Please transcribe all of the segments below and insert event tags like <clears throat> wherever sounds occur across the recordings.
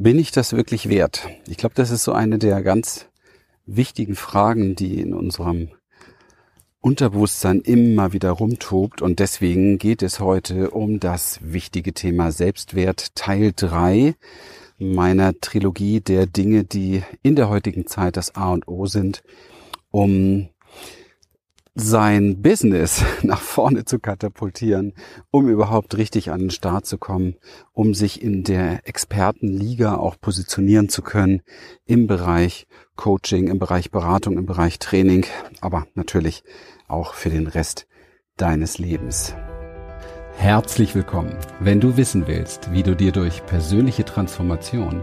Bin ich das wirklich wert? Ich glaube, das ist so eine der ganz wichtigen Fragen, die in unserem Unterbewusstsein immer wieder rumtobt. Und deswegen geht es heute um das wichtige Thema Selbstwert Teil 3 meiner Trilogie der Dinge, die in der heutigen Zeit das A und O sind, um sein Business <laughs> nach vorne zu katapultieren, um überhaupt richtig an den Start zu kommen, um sich in der Expertenliga auch positionieren zu können im Bereich Coaching, im Bereich Beratung, im Bereich Training, aber natürlich auch für den Rest deines Lebens. Herzlich willkommen. Wenn du wissen willst, wie du dir durch persönliche Transformation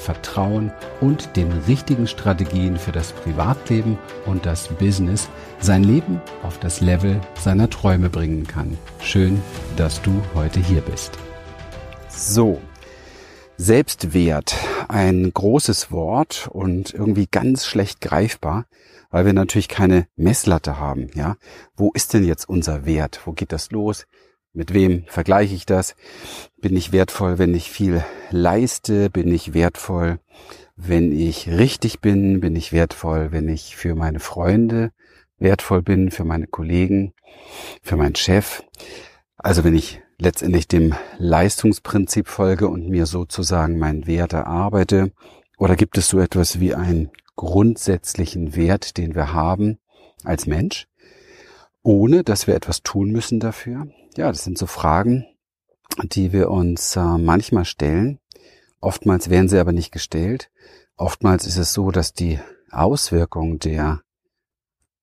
Vertrauen und den richtigen Strategien für das Privatleben und das Business sein Leben auf das Level seiner Träume bringen kann. Schön, dass du heute hier bist. So, Selbstwert, ein großes Wort und irgendwie ganz schlecht greifbar, weil wir natürlich keine Messlatte haben, ja? Wo ist denn jetzt unser Wert? Wo geht das los? Mit wem vergleiche ich das? Bin ich wertvoll, wenn ich viel leiste? Bin ich wertvoll, wenn ich richtig bin? Bin ich wertvoll, wenn ich für meine Freunde wertvoll bin, für meine Kollegen, für meinen Chef? Also wenn ich letztendlich dem Leistungsprinzip folge und mir sozusagen meinen Wert erarbeite? Oder gibt es so etwas wie einen grundsätzlichen Wert, den wir haben als Mensch, ohne dass wir etwas tun müssen dafür? Ja, das sind so Fragen, die wir uns äh, manchmal stellen. Oftmals werden sie aber nicht gestellt. Oftmals ist es so, dass die Auswirkung der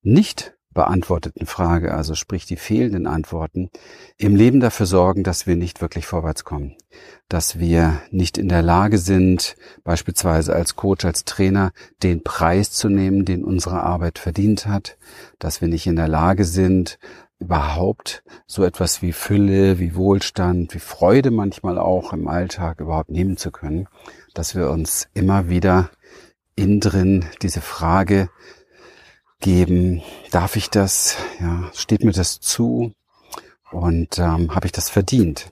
nicht beantworteten Frage, also sprich die fehlenden Antworten, im Leben dafür sorgen, dass wir nicht wirklich vorwärts kommen, dass wir nicht in der Lage sind, beispielsweise als Coach, als Trainer, den Preis zu nehmen, den unsere Arbeit verdient hat, dass wir nicht in der Lage sind, überhaupt so etwas wie Fülle, wie Wohlstand, wie Freude manchmal auch im Alltag überhaupt nehmen zu können, dass wir uns immer wieder innen drin diese Frage geben, darf ich das, ja, steht mir das zu und ähm, habe ich das verdient?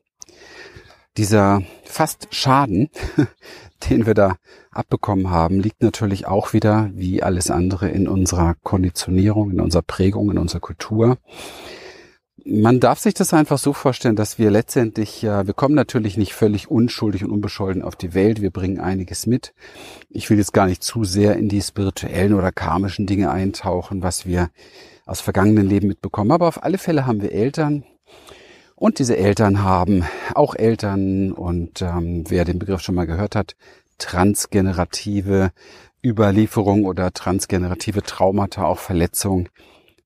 Dieser fast Schaden, <laughs> den wir da abbekommen haben, liegt natürlich auch wieder, wie alles andere, in unserer Konditionierung, in unserer Prägung, in unserer Kultur. Man darf sich das einfach so vorstellen, dass wir letztendlich, ja, wir kommen natürlich nicht völlig unschuldig und unbescholten auf die Welt. Wir bringen einiges mit. Ich will jetzt gar nicht zu sehr in die spirituellen oder karmischen Dinge eintauchen, was wir aus vergangenen Leben mitbekommen. Aber auf alle Fälle haben wir Eltern. Und diese Eltern haben auch Eltern und ähm, wer den Begriff schon mal gehört hat, transgenerative Überlieferung oder transgenerative Traumata, auch Verletzungen,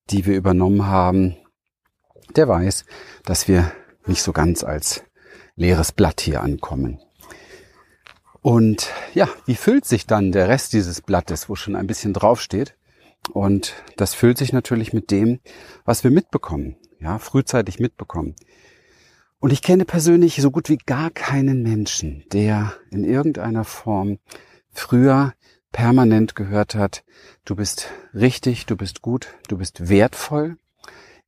die wir übernommen haben, der weiß, dass wir nicht so ganz als leeres Blatt hier ankommen. Und ja, wie füllt sich dann der Rest dieses Blattes, wo schon ein bisschen draufsteht? Und das füllt sich natürlich mit dem, was wir mitbekommen, ja, frühzeitig mitbekommen. Und ich kenne persönlich so gut wie gar keinen Menschen, der in irgendeiner Form früher permanent gehört hat, du bist richtig, du bist gut, du bist wertvoll,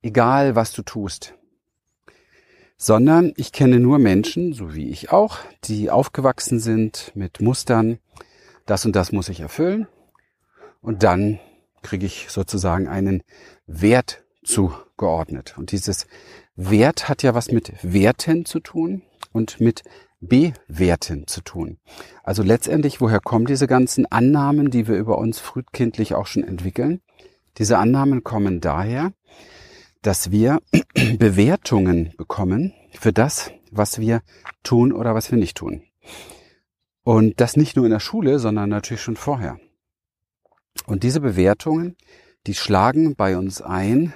egal was du tust. Sondern ich kenne nur Menschen, so wie ich auch, die aufgewachsen sind mit Mustern, das und das muss ich erfüllen. Und dann kriege ich sozusagen einen Wert zugeordnet. Und dieses Wert hat ja was mit Werten zu tun und mit Bewerten zu tun. Also letztendlich, woher kommen diese ganzen Annahmen, die wir über uns frühkindlich auch schon entwickeln? Diese Annahmen kommen daher, dass wir <clears throat> Bewertungen bekommen für das, was wir tun oder was wir nicht tun. Und das nicht nur in der Schule, sondern natürlich schon vorher. Und diese Bewertungen, die schlagen bei uns ein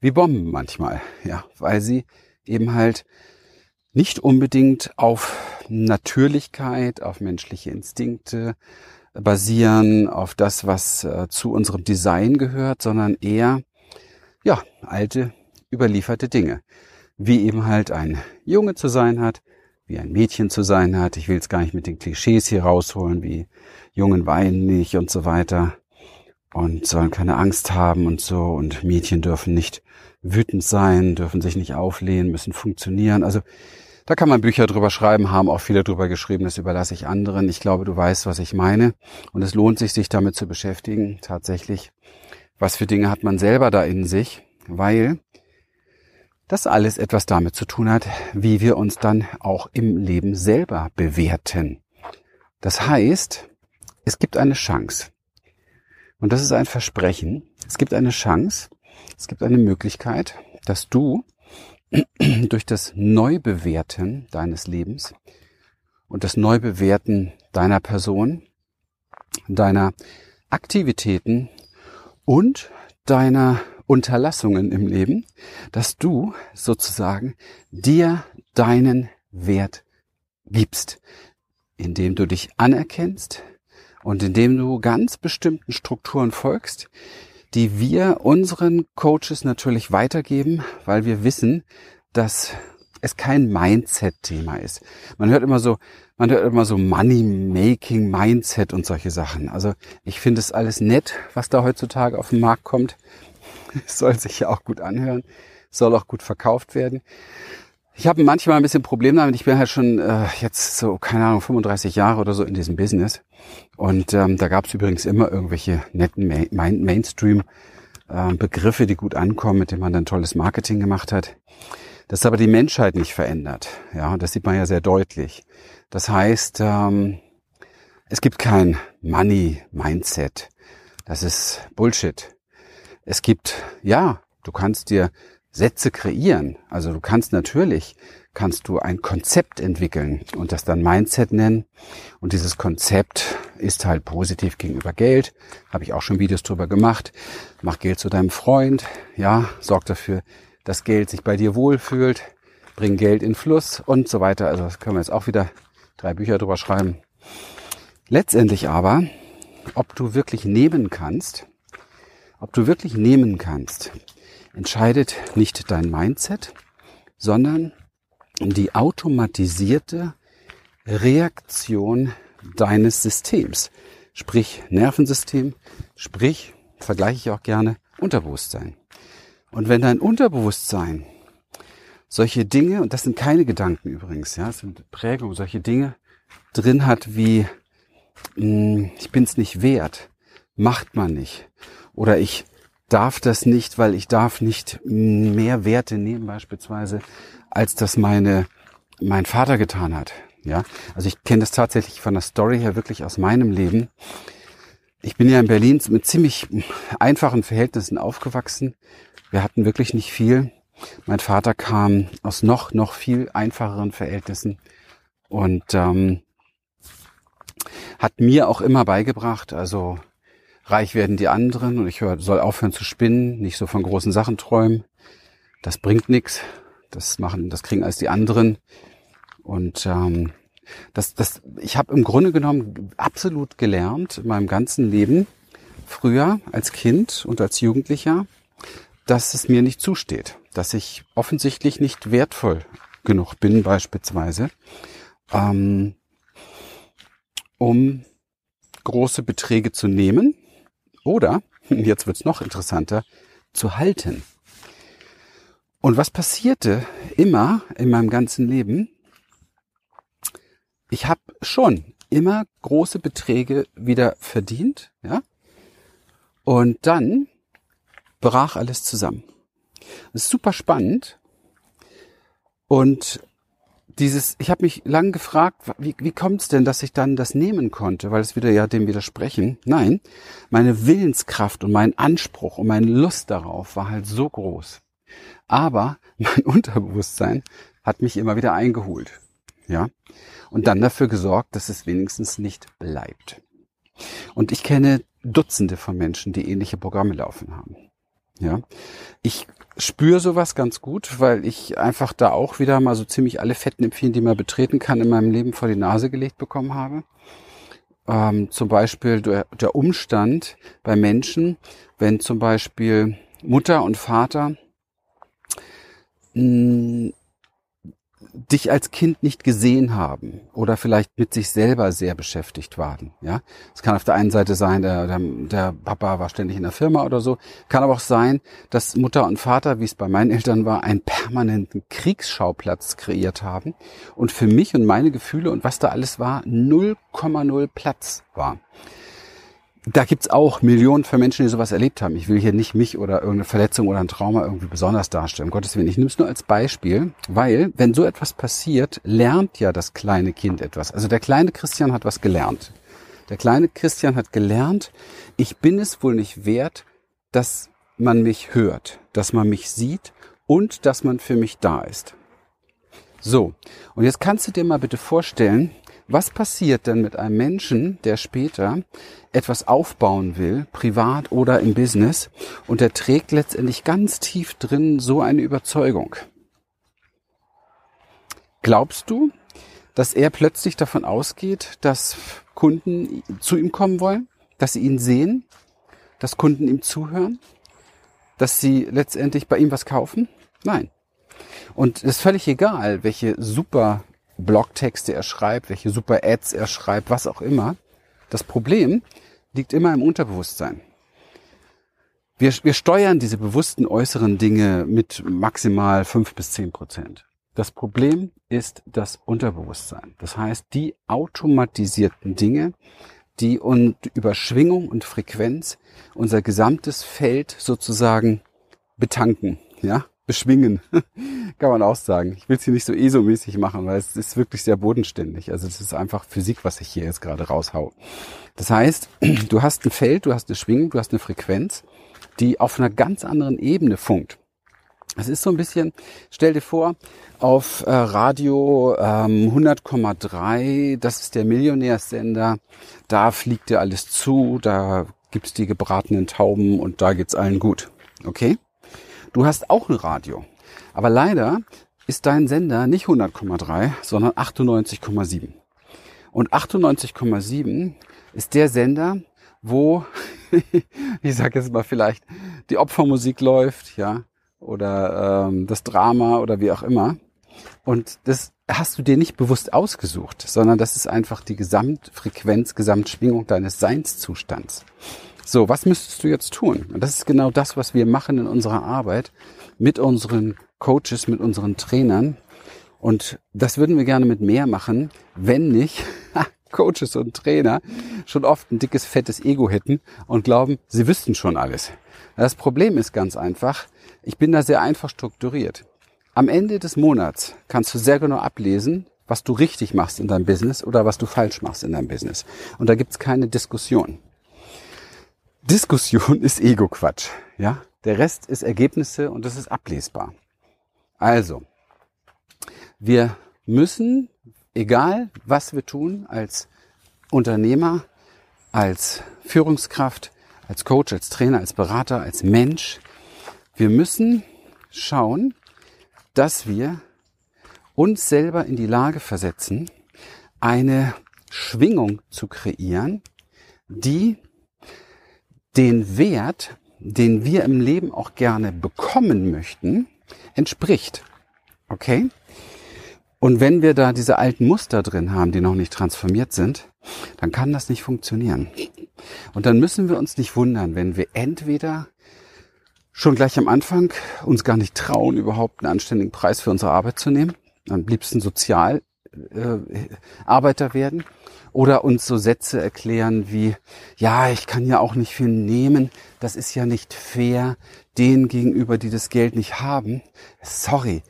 wie Bomben manchmal, ja, weil sie eben halt nicht unbedingt auf Natürlichkeit, auf menschliche Instinkte basieren, auf das, was äh, zu unserem Design gehört, sondern eher ja, alte überlieferte Dinge. Wie eben halt ein Junge zu sein hat, wie ein Mädchen zu sein hat. Ich will jetzt gar nicht mit den Klischees hier rausholen, wie Jungen weinen nicht und so weiter und sollen keine Angst haben und so und Mädchen dürfen nicht wütend sein, dürfen sich nicht auflehnen, müssen funktionieren. Also da kann man Bücher drüber schreiben, haben auch viele drüber geschrieben, das überlasse ich anderen. Ich glaube, du weißt, was ich meine. Und es lohnt sich, sich damit zu beschäftigen, tatsächlich. Was für Dinge hat man selber da in sich? Weil das alles etwas damit zu tun hat, wie wir uns dann auch im Leben selber bewerten. Das heißt, es gibt eine Chance. Und das ist ein Versprechen. Es gibt eine Chance, es gibt eine Möglichkeit, dass du <clears throat> durch das Neubewerten deines Lebens und das Neubewerten deiner Person, deiner Aktivitäten und deiner Unterlassungen im Leben, dass du sozusagen dir deinen Wert gibst, indem du dich anerkennst und indem du ganz bestimmten Strukturen folgst, die wir unseren Coaches natürlich weitergeben, weil wir wissen, dass es kein Mindset-Thema ist. Man hört immer so, man hört immer so Money-Making, Mindset und solche Sachen. Also ich finde es alles nett, was da heutzutage auf den Markt kommt. <laughs> Es soll sich ja auch gut anhören, soll auch gut verkauft werden. Ich habe manchmal ein bisschen Probleme damit. Ich bin halt schon äh, jetzt so, keine Ahnung, 35 Jahre oder so in diesem Business. Und ähm, da gab es übrigens immer irgendwelche netten Main Mainstream-Begriffe, äh, die gut ankommen, mit denen man dann tolles Marketing gemacht hat. Das ist aber die Menschheit nicht verändert. Ja, das sieht man ja sehr deutlich. Das heißt, ähm, es gibt kein Money-Mindset. Das ist Bullshit. Es gibt, ja, du kannst dir Sätze kreieren. Also du kannst natürlich, kannst du ein Konzept entwickeln und das dann Mindset nennen. Und dieses Konzept ist halt positiv gegenüber Geld. Habe ich auch schon Videos drüber gemacht. Mach Geld zu deinem Freund. Ja, sorg dafür, dass Geld sich bei dir wohlfühlt. Bring Geld in Fluss und so weiter. Also das können wir jetzt auch wieder drei Bücher drüber schreiben. Letztendlich aber, ob du wirklich nehmen kannst, ob du wirklich nehmen kannst, entscheidet nicht dein Mindset, sondern die automatisierte Reaktion deines Systems. Sprich Nervensystem, sprich, vergleiche ich auch gerne, Unterbewusstsein. Und wenn dein Unterbewusstsein solche Dinge, und das sind keine Gedanken übrigens, ja, das sind Prägungen, solche Dinge drin hat wie, mh, hm, ich bin's nicht wert, macht man nicht, oder ich darf das nicht, weil ich darf nicht mehr Werte nehmen beispielsweise, als das meine, mein Vater getan hat. Ja, also ich kenne das tatsächlich von der Story her wirklich aus meinem Leben. Ich bin ja in Berlin mit ziemlich einfachen Verhältnissen aufgewachsen. Wir hatten wirklich nicht viel. Mein Vater kam aus noch, noch viel einfacheren Verhältnissen und ähm, hat mir auch immer beigebracht, also Reich werden die anderen und ich soll aufhören zu spinnen, nicht so von großen Sachen träumen. Das bringt nichts. Das machen, das kriegen alles die anderen. Und ähm, das, das, ich habe im Grunde genommen absolut gelernt in meinem ganzen Leben, früher als Kind und als Jugendlicher, dass es mir nicht zusteht, dass ich offensichtlich nicht wertvoll genug bin, beispielsweise, ähm, um große Beträge zu nehmen oder, <laughs> jetzt wird's noch interessanter, zu halten. Und was passierte immer in meinem ganzen Leben? Ich habe schon immer große Beträge wieder verdient, ja? Und dann brach alles zusammen. Das ist super spannend. Und dieses, ich habe mich lang gefragt, wie, wie kommt es denn, dass ich dann das nehmen konnte, weil es wieder ja dem widersprechen. Nein, meine Willenskraft und mein Anspruch und meine Lust darauf war halt so groß. Aber <laughs> mein Unterbewusstsein hat mich immer wieder eingeholt. Ja. Und dann dafür gesorgt, dass es wenigstens nicht bleibt. Und ich kenne Dutzende von Menschen, die ähnliche Programme laufen haben. Ja. Ich spüre sowas ganz gut, weil ich einfach da auch wieder mal so ziemlich alle Fettnäpfchen, die man betreten kann, in meinem Leben vor die Nase gelegt bekommen habe. Ähm, zum Beispiel der, Umstand bei Menschen, wenn zum Beispiel Mutter und Vater mh, dich als Kind nicht gesehen haben oder vielleicht mit sich selber sehr beschäftigt waren. Ja, es kann auf der einen Seite sein, der, der, der Papa war ständig in der Firma oder so. Kann aber auch sein, dass Mutter und Vater, wie es bei meinen Eltern war, einen permanenten Kriegsschauplatz kreiert haben und für mich und meine Gefühle und was da alles war 0,0 Platz war da gibt's auch Millionen von Menschen, die sowas erlebt haben. Ich will hier nicht mich oder irgendeine Verletzung oder ein Trauma irgendwie besonders darstellen. Um Gottes Willen, ich nehme es nur als Beispiel, weil wenn so etwas passiert, lernt ja das kleine Kind etwas. Also der kleine Christian hat was gelernt. Der kleine Christian hat gelernt, ich bin es wohl nicht wert, dass man mich hört, dass man mich sieht und dass man für mich da ist. So, und jetzt kannst du dir mal bitte vorstellen, was passiert denn mit einem Menschen, der später etwas aufbauen will, privat oder im Business, und der trägt letztendlich ganz tief drin so eine Überzeugung? Glaubst du, dass er plötzlich davon ausgeht, dass Kunden zu ihm kommen wollen, dass sie ihn sehen, dass Kunden ihm zuhören, dass sie letztendlich bei ihm was kaufen? Nein. Und es ist völlig egal, welche super Blogtexte er schreibt, welche super Ads er schreibt, was auch immer. Das Problem liegt immer im Unterbewusstsein. Wir, wir steuern diese bewussten äußeren Dinge mit maximal fünf bis zehn Prozent. Das Problem ist das Unterbewusstsein. Das heißt, die automatisierten Dinge, die und über Schwingung und Frequenz unser gesamtes Feld sozusagen betanken, ja, beschwingen, <laughs> kann man auch sagen. Ich will es hier nicht so ESO-mäßig machen, weil es ist wirklich sehr bodenständig. Also es ist einfach Physik, was ich hier jetzt gerade raushau. Das heißt, <clears throat> du hast ein Feld, du hast eine Schwingung, du hast eine Frequenz, die auf einer ganz anderen Ebene funkt. Es ist so ein bisschen, stell dir vor, auf äh, Radio ähm, 100,3, das ist der Millionärssender, da fliegt dir alles zu, da gibt's die gebratenen Tauben und da geht's allen gut. Okay? Du hast auch ein Radio. Aber leider ist dein Sender nicht 100,3, sondern 98,7. Und 98,7 ist der Sender, wo, <laughs> ich sage jetzt mal vielleicht, die Opfermusik läuft, ja, oder ähm, das Drama oder wie auch immer. Und das hast du dir nicht bewusst ausgesucht, sondern das ist einfach die Gesamtfrequenz, Gesamtschwingung deines Seinszustands. So, was müsstest du jetzt tun? Und das ist genau das, was wir machen in unserer Arbeit mit unseren Coaches, mit unseren Trainern. Und das würden wir gerne mit mehr machen, wenn nicht <laughs> Coaches und Trainer schon oft ein dickes, fettes Ego hätten und glauben, sie wüssten schon alles. Das Problem ist ganz einfach, ich bin da sehr einfach strukturiert. Am Ende des Monats kannst du sehr genau ablesen, was du richtig machst in deinem Business oder was du falsch machst in deinem Business. Und da gibt's keine Diskussion. Diskussion ist Ego-Quatsch. Ja? Der Rest ist Ergebnisse und das ist ablesbar. Also, wir müssen, egal was wir tun, als Unternehmer, als Führungskraft, als Coach, als Trainer, als Berater, als Mensch, wir müssen schauen, dass wir uns selber in die Lage versetzen, eine Schwingung zu kreieren, die den Wert, den wir im Leben auch gerne bekommen möchten, entspricht. Okay? Und wenn wir da diese alten Muster drin haben, die noch nicht transformiert sind, dann kann das nicht funktionieren. Und dann müssen wir uns nicht wundern, wenn wir entweder schon gleich am Anfang uns gar nicht trauen, überhaupt einen anständigen Preis für unsere Arbeit zu nehmen, am liebsten Sozialarbeiter äh, werden oder uns so Sätze erklären wie, ja, ich kann ja auch nicht viel nehmen, das ist ja nicht fair denen gegenüber, die das Geld nicht haben. Sorry,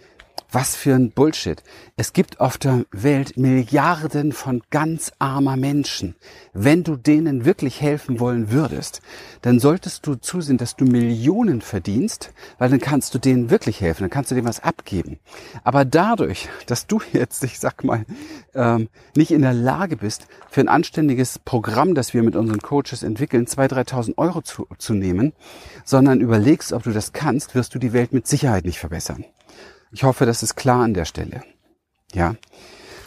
was für ein Bullshit. Es gibt auf der Welt Milliarden von ganz armer Menschen. Wenn du denen wirklich helfen wollen würdest, dann solltest du zusehen, dass du Millionen verdienst, weil dann kannst du denen wirklich helfen, dann kannst du denen was abgeben. Aber dadurch, dass du jetzt, ich sag mal, ähm, nicht in der Lage bist, für ein anständiges Programm, das wir mit unseren Coaches entwickeln, 2.000, 3.000 Euro zu, zu nehmen, sondern überlegst, ob du das kannst, wirst du die Welt mit Sicherheit nicht verbessern. Ich hoffe, das ist klar an der Stelle. Ja.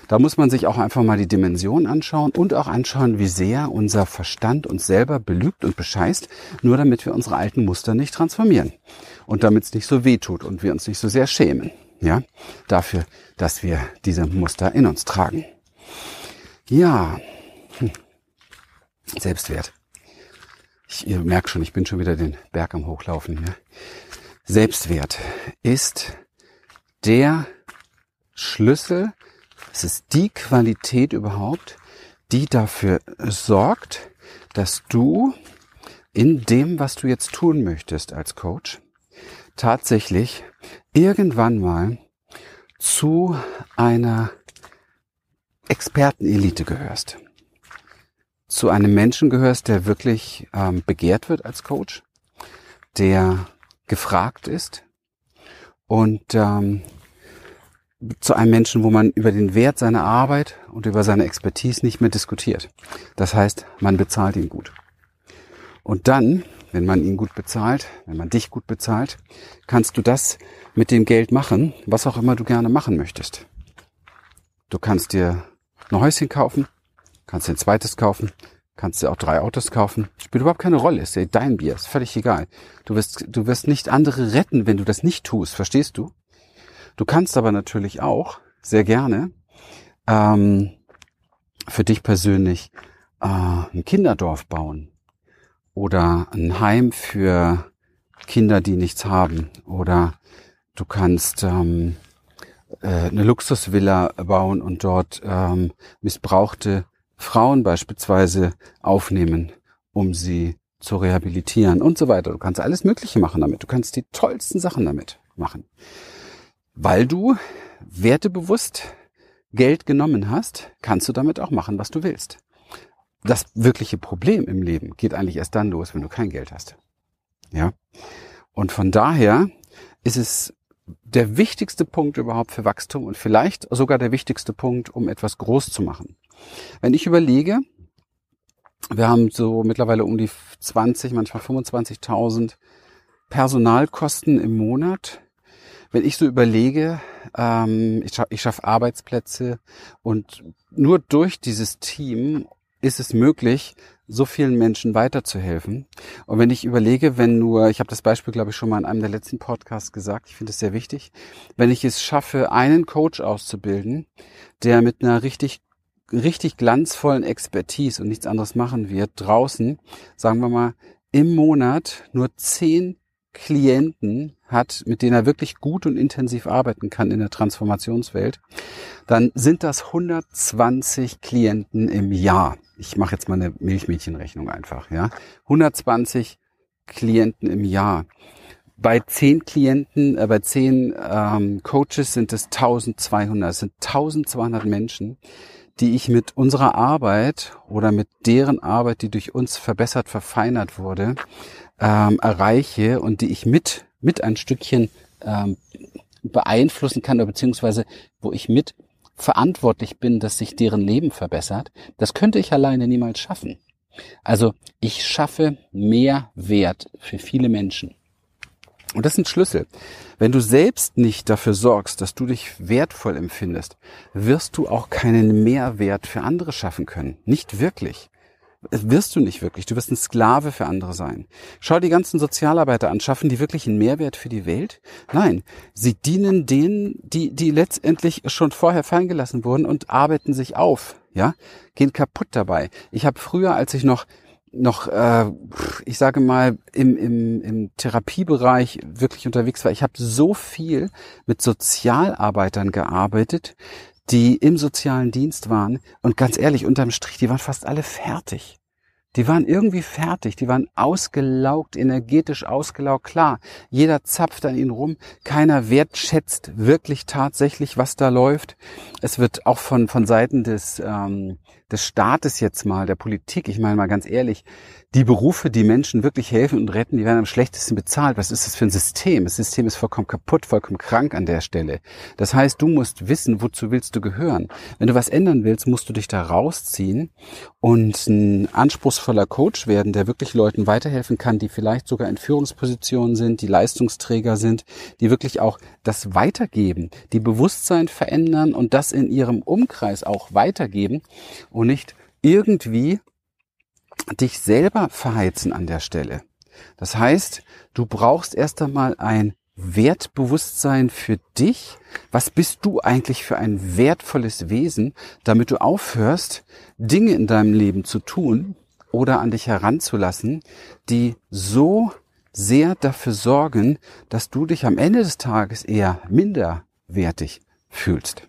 Da muss man sich auch einfach mal die Dimension anschauen und auch anschauen, wie sehr unser Verstand uns selber belügt und bescheißt, nur damit wir unsere alten Muster nicht transformieren und damit es nicht so weh tut und wir uns nicht so sehr schämen. Ja, dafür, dass wir diese Muster in uns tragen. Ja, hm. Selbstwert. Ich, ihr merkt schon, ich bin schon wieder den Berg am Hochlaufen hier. Selbstwert ist der Schlüssel, es ist die Qualität überhaupt, die dafür sorgt, dass du in dem, was du jetzt tun möchtest als Coach, tatsächlich irgendwann mal zu einer Expertenelite gehörst. Zu einem Menschen gehörst, der wirklich ähm, begehrt wird als Coach, der gefragt ist und ähm, zu einem Menschen, wo man über den Wert seiner Arbeit und über seine Expertise nicht mehr diskutiert. Das heißt, man bezahlt ihn gut. Und dann, wenn man ihn gut bezahlt, wenn man dich gut bezahlt, kannst du das mit dem Geld machen, was auch immer du gerne machen möchtest. Du kannst dir ein Häuschen kaufen, kannst dir ein zweites kaufen, kannst dir auch drei Autos kaufen. Spielt überhaupt keine Rolle, ist ja dein Bier, ist völlig egal. Du wirst, du wirst nicht andere retten, wenn du das nicht tust, verstehst du? Du kannst aber natürlich auch sehr gerne ähm, für dich persönlich äh, ein Kinderdorf bauen oder ein Heim für Kinder, die nichts haben oder du kannst ähm, äh, eine Luxusvilla bauen und dort ähm, missbrauchte Frauen beispielsweise aufnehmen, um sie zu rehabilitieren und so weiter. Du kannst alles Mögliche machen damit. Du kannst die tollsten Sachen damit machen weil du wertebewusst Geld genommen hast, kannst du damit auch machen, was du willst. Das wirkliche Problem im Leben geht eigentlich erst dann los, wenn du kein Geld hast. Ja. Und von daher ist es der wichtigste Punkt überhaupt für Wachstum und vielleicht sogar der wichtigste Punkt, um etwas groß zu machen. Wenn ich überlege, wir haben so mittlerweile um die 20, manchmal 25.000 Personalkosten im Monat wenn ich so überlege, ähm, ich, scha ich schaffe Arbeitsplätze und nur durch dieses Team ist es möglich, so vielen Menschen weiterzuhelfen. Und wenn ich überlege, wenn nur, ich habe das Beispiel, glaube ich, schon mal in einem der letzten Podcasts gesagt, ich finde es sehr wichtig, wenn ich es schaffe, einen Coach auszubilden, der mit einer richtig richtig glanzvollen Expertise und nichts anderes machen wird, draußen, sagen wir mal, im Monat nur zehn Klienten hat, mit denen er wirklich gut und intensiv arbeiten kann in der Transformationswelt, dann sind das 120 Klienten im Jahr. Ich mache jetzt mal eine Milchmädchenrechnung einfach, ja. 120 Klienten im Jahr. Bei zehn Klienten, äh, bei zehn ähm, Coaches sind es 1200. Es sind 1200 Menschen, die ich mit unserer Arbeit oder mit deren Arbeit, die durch uns verbessert, verfeinert wurde, ähm, erreiche und die ich mit, mit ein Stückchen ähm, beeinflussen kann oder beziehungsweise wo ich mit verantwortlich bin, dass sich deren Leben verbessert, das könnte ich alleine niemals schaffen. Also ich schaffe mehr Wert für viele Menschen. Und das ein Schlüssel. Wenn du selbst nicht dafür sorgst, dass du dich wertvoll empfindest, wirst du auch keinen Mehrwert für andere schaffen können. Nicht wirklich wirst du nicht wirklich. Du wirst ein Sklave für andere sein. Schau die ganzen Sozialarbeiter an. Schaffen die wirklich einen Mehrwert für die Welt? Nein. Sie dienen denen, die, die letztendlich schon vorher fallen gelassen wurden und arbeiten sich auf. Ja? Gehen kaputt dabei. Ich habe früher, als ich noch noch, äh, ich sage mal, im, im, im Therapiebereich wirklich unterwegs war. Ich habe so viel mit Sozialarbeitern gearbeitet, die im sozialen Dienst waren. Und ganz ehrlich, unterm Strich, die waren fast alle fertig. Die waren irgendwie fertig, die waren ausgelaugt, energetisch ausgelaugt. Klar, jeder zapft an ihnen rum, keiner wertschätzt wirklich tatsächlich, was da läuft. Es wird auch von, von Seiten des, ähm, des Staates jetzt mal, der Politik, ich meine mal ganz ehrlich, die Berufe, die Menschen wirklich helfen und retten, die werden am schlechtesten bezahlt. Was ist das für ein System? Das System ist vollkommen kaputt, vollkommen krank an der Stelle. Das heißt, du musst wissen, wozu willst du gehören. Wenn du was ändern willst, musst du dich da rausziehen und ein anspruchsvoller Coach werden, der wirklich Leuten weiterhelfen kann, die vielleicht sogar in Führungspositionen sind, die Leistungsträger sind, die wirklich auch das weitergeben, die Bewusstsein verändern und das in ihrem Umkreis auch weitergeben und nicht irgendwie dich selber verheizen an der Stelle. Das heißt, du brauchst erst einmal ein Wertbewusstsein für dich? Was bist du eigentlich für ein wertvolles Wesen, damit du aufhörst, Dinge in deinem Leben zu tun oder an dich heranzulassen, die so sehr dafür sorgen, dass du dich am Ende des Tages eher minderwertig fühlst.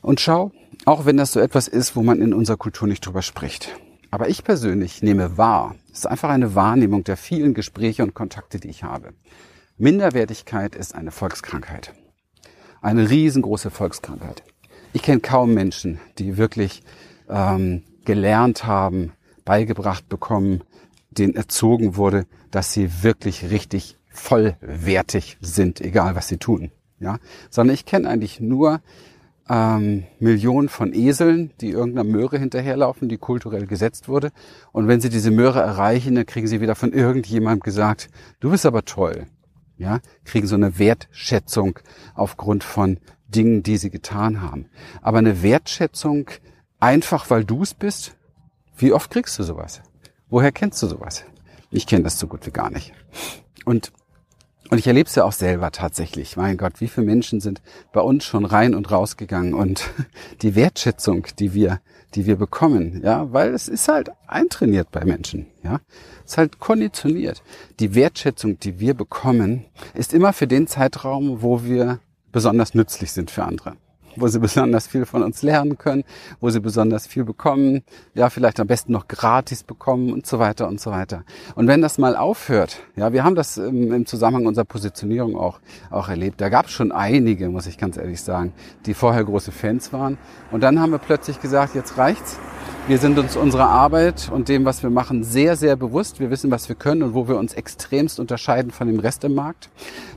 Und schau, auch wenn das so etwas ist, wo man in unserer Kultur nicht drüber spricht. Aber ich persönlich nehme wahr, es ist einfach eine Wahrnehmung der vielen Gespräche und Kontakte, die ich habe. Minderwertigkeit ist eine Volkskrankheit. Eine riesengroße Volkskrankheit. Ich kenne kaum Menschen, die wirklich ähm, gelernt haben, beigebracht bekommen, denen erzogen wurde, dass sie wirklich richtig vollwertig sind, egal was sie tun. Ja, sondern ich kenne eigentlich nur ähm, Millionen von Eseln, die irgendeiner Möhre hinterherlaufen, die kulturell gesetzt wurde. Und wenn sie diese Möhre erreichen, dann kriegen sie wieder von irgendjemandem gesagt, du bist aber toll. Ja, kriegen so eine Wertschätzung aufgrund von Dingen, die sie getan haben. Aber eine Wertschätzung einfach, weil du es bist, wie oft kriegst du sowas? Woher kennst du sowas? Ich kenne das so gut wie gar nicht. Und und ich erlebe es ja auch selber tatsächlich. Mein Gott, wie viele Menschen sind bei uns schon rein und rausgegangen und <laughs> die Wertschätzung, die wir, die wir bekommen, ja, weil es ist halt eintrainiert bei Menschen, ja. Es ist halt konditioniert. Die Wertschätzung, die wir bekommen, ist immer für den Zeitraum, wo wir besonders nützlich sind für andere wo sie <laughs> besonders viel von uns lernen können, wo sie besonders viel bekommen, ja, vielleicht am besten noch gratis bekommen und so weiter und so weiter. Und wenn das mal aufhört, ja, wir haben das im, im Zusammenhang unserer Positionierung auch, auch erlebt. Da gab es schon einige, muss ich ganz ehrlich sagen, die vorher große Fans waren. Und dann haben wir plötzlich gesagt, jetzt reicht's. Wir sind uns unserer Arbeit und dem, was wir machen, sehr, sehr bewusst. Wir wissen, was wir können und wo wir uns extremst unterscheiden von dem Rest im Markt.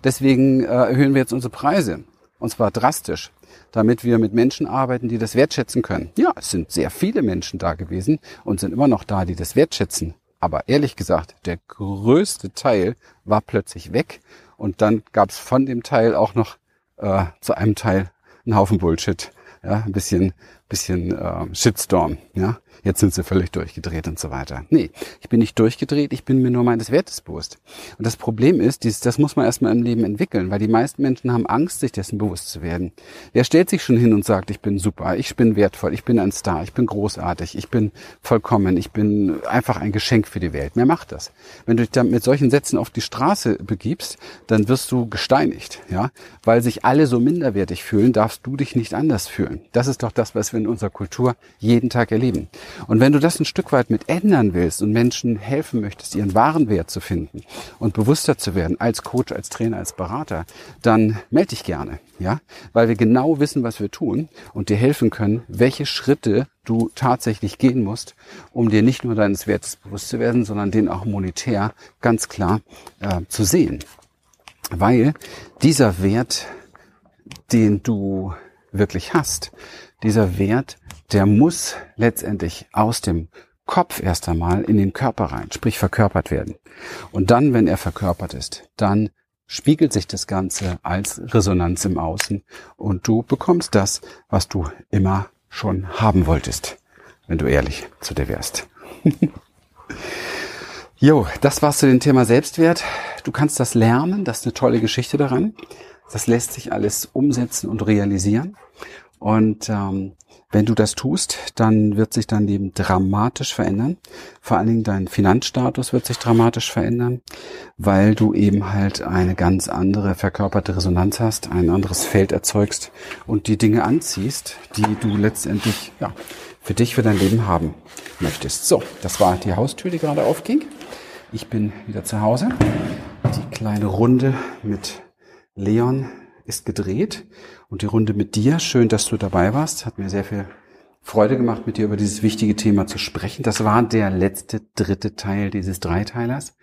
Deswegen äh, erhöhen wir jetzt unsere Preise. Und zwar drastisch damit wir mit Menschen arbeiten, die das wertschätzen können. Ja, es sind sehr viele Menschen da gewesen und sind immer noch da, die das wertschätzen. Aber ehrlich gesagt, der größte Teil war plötzlich weg und dann gab es von dem Teil auch noch äh, zu einem Teil einen Haufen Bullshit. Ja, ein bisschen, bisschen äh, Shitstorm. Ja, jetzt sind sie völlig durchgedreht und so weiter. Nee, ich bin nicht durchgedreht, ich bin mir nur meines Wertes bewusst. Und das Problem ist, dieses, das muss man erstmal im Leben entwickeln, weil die meisten Menschen haben Angst, sich dessen bewusst zu werden. Wer stellt sich schon hin und sagt, ich bin super, ich bin wertvoll, ich bin ein Star, ich bin großartig, ich bin vollkommen, ich bin einfach ein Geschenk für die Welt. Wer macht das? Wenn du dich dann mit solchen Sätzen auf die Straße begibst, dann wirst du gesteinigt, ja, weil sich alle so minderwertig fühlen, darfst du dich nicht anders fühlen. Das ist doch das, was wir in unserer Kultur jeden Tag erleben. Und wenn du das ein Stück weit mit ändern willst und Menschen helfen möchtest, ihren wahren Wert zu finden und bewusster zu werden als Coach, als Trainer, als Berater, dann melde dich gerne, ja, weil wir genau wissen, was wir tun und dir helfen können, welche Schritte du tatsächlich gehen musst, um dir nicht nur deines Wertes bewusst zu werden, sondern den auch monetär ganz klar äh, zu sehen. Weil dieser Wert, den du wirklich hast, dieser Wert der muss letztendlich aus dem Kopf erst einmal in den Körper rein, sprich verkörpert werden. Und dann, wenn er verkörpert ist, dann spiegelt sich das Ganze als Resonanz im Außen und du bekommst das, was du immer schon haben wolltest, wenn du ehrlich zu dir wärst. <laughs> jo, das war's zu dem Thema Selbstwert. Du kannst das lernen, das ist eine tolle Geschichte daran. Das lässt sich alles umsetzen und realisieren. Und ähm, wenn du das tust, dann wird sich dein Leben dramatisch verändern. Vor allen Dingen dein Finanzstatus wird sich dramatisch verändern, weil du eben halt eine ganz andere verkörperte Resonanz hast, ein anderes Feld erzeugst und die Dinge anziehst, die du letztendlich ja, für dich, für dein Leben haben möchtest. So, das war die Haustür, die gerade aufging. Ich bin wieder zu Hause. Die kleine Runde mit Leon ist gedreht und die Runde mit dir. Schön, dass du dabei warst. Hat mir sehr viel Freude gemacht, mit dir über dieses wichtige Thema zu sprechen. Das war der letzte, dritte Teil dieses Dreiteilers.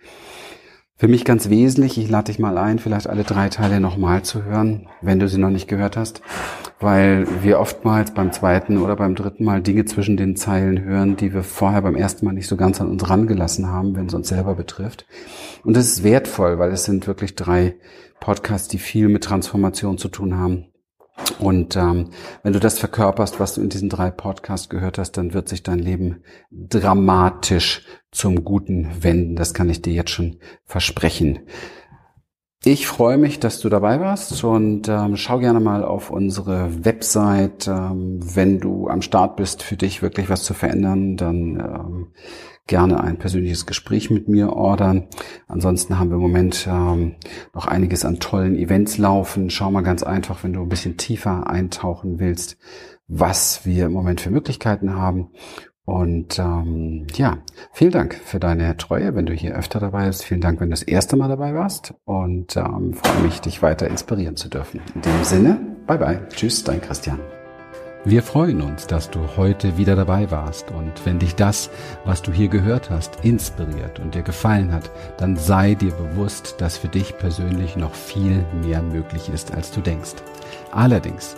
Für mich ganz wesentlich, ich lade dich mal ein, vielleicht alle drei Teile nochmal zu hören, wenn du sie noch nicht gehört hast, weil wir oftmals beim zweiten oder beim dritten Mal Dinge zwischen den Zeilen hören, die wir vorher beim ersten Mal nicht so ganz an uns rangelassen haben, wenn es uns selber betrifft. Und das ist wertvoll, weil es sind wirklich drei Podcasts, die viel mit Transformation zu tun haben. Und ähm, wenn du das verkörperst, was du in diesen drei Podcasts gehört hast, dann wird sich dein Leben dramatisch zum Guten wenden. Das kann ich dir jetzt schon versprechen. Ich freue mich, dass du dabei warst und ähm, schau gerne mal auf unsere Website. Ähm, wenn du am Start bist, für dich wirklich was zu verändern, dann ähm, gerne ein persönliches Gespräch mit mir ordern. Ansonsten haben wir im Moment ähm, noch einiges an tollen Events laufen. Schau mal ganz einfach, wenn du ein bisschen tiefer eintauchen willst, was wir im Moment für Möglichkeiten haben. Und ähm, ja, vielen Dank für deine Treue, wenn du hier öfter dabei bist. Vielen Dank, wenn du das erste Mal dabei warst. Und ähm, freue mich, dich weiter inspirieren zu dürfen. In dem Sinne, bye bye. Tschüss, dein Christian. Wir freuen uns, dass du heute wieder dabei warst und wenn dich das, was du hier gehört hast, inspiriert und dir gefallen hat, dann sei dir bewusst, dass für dich persönlich noch viel mehr möglich ist, als du denkst. Allerdings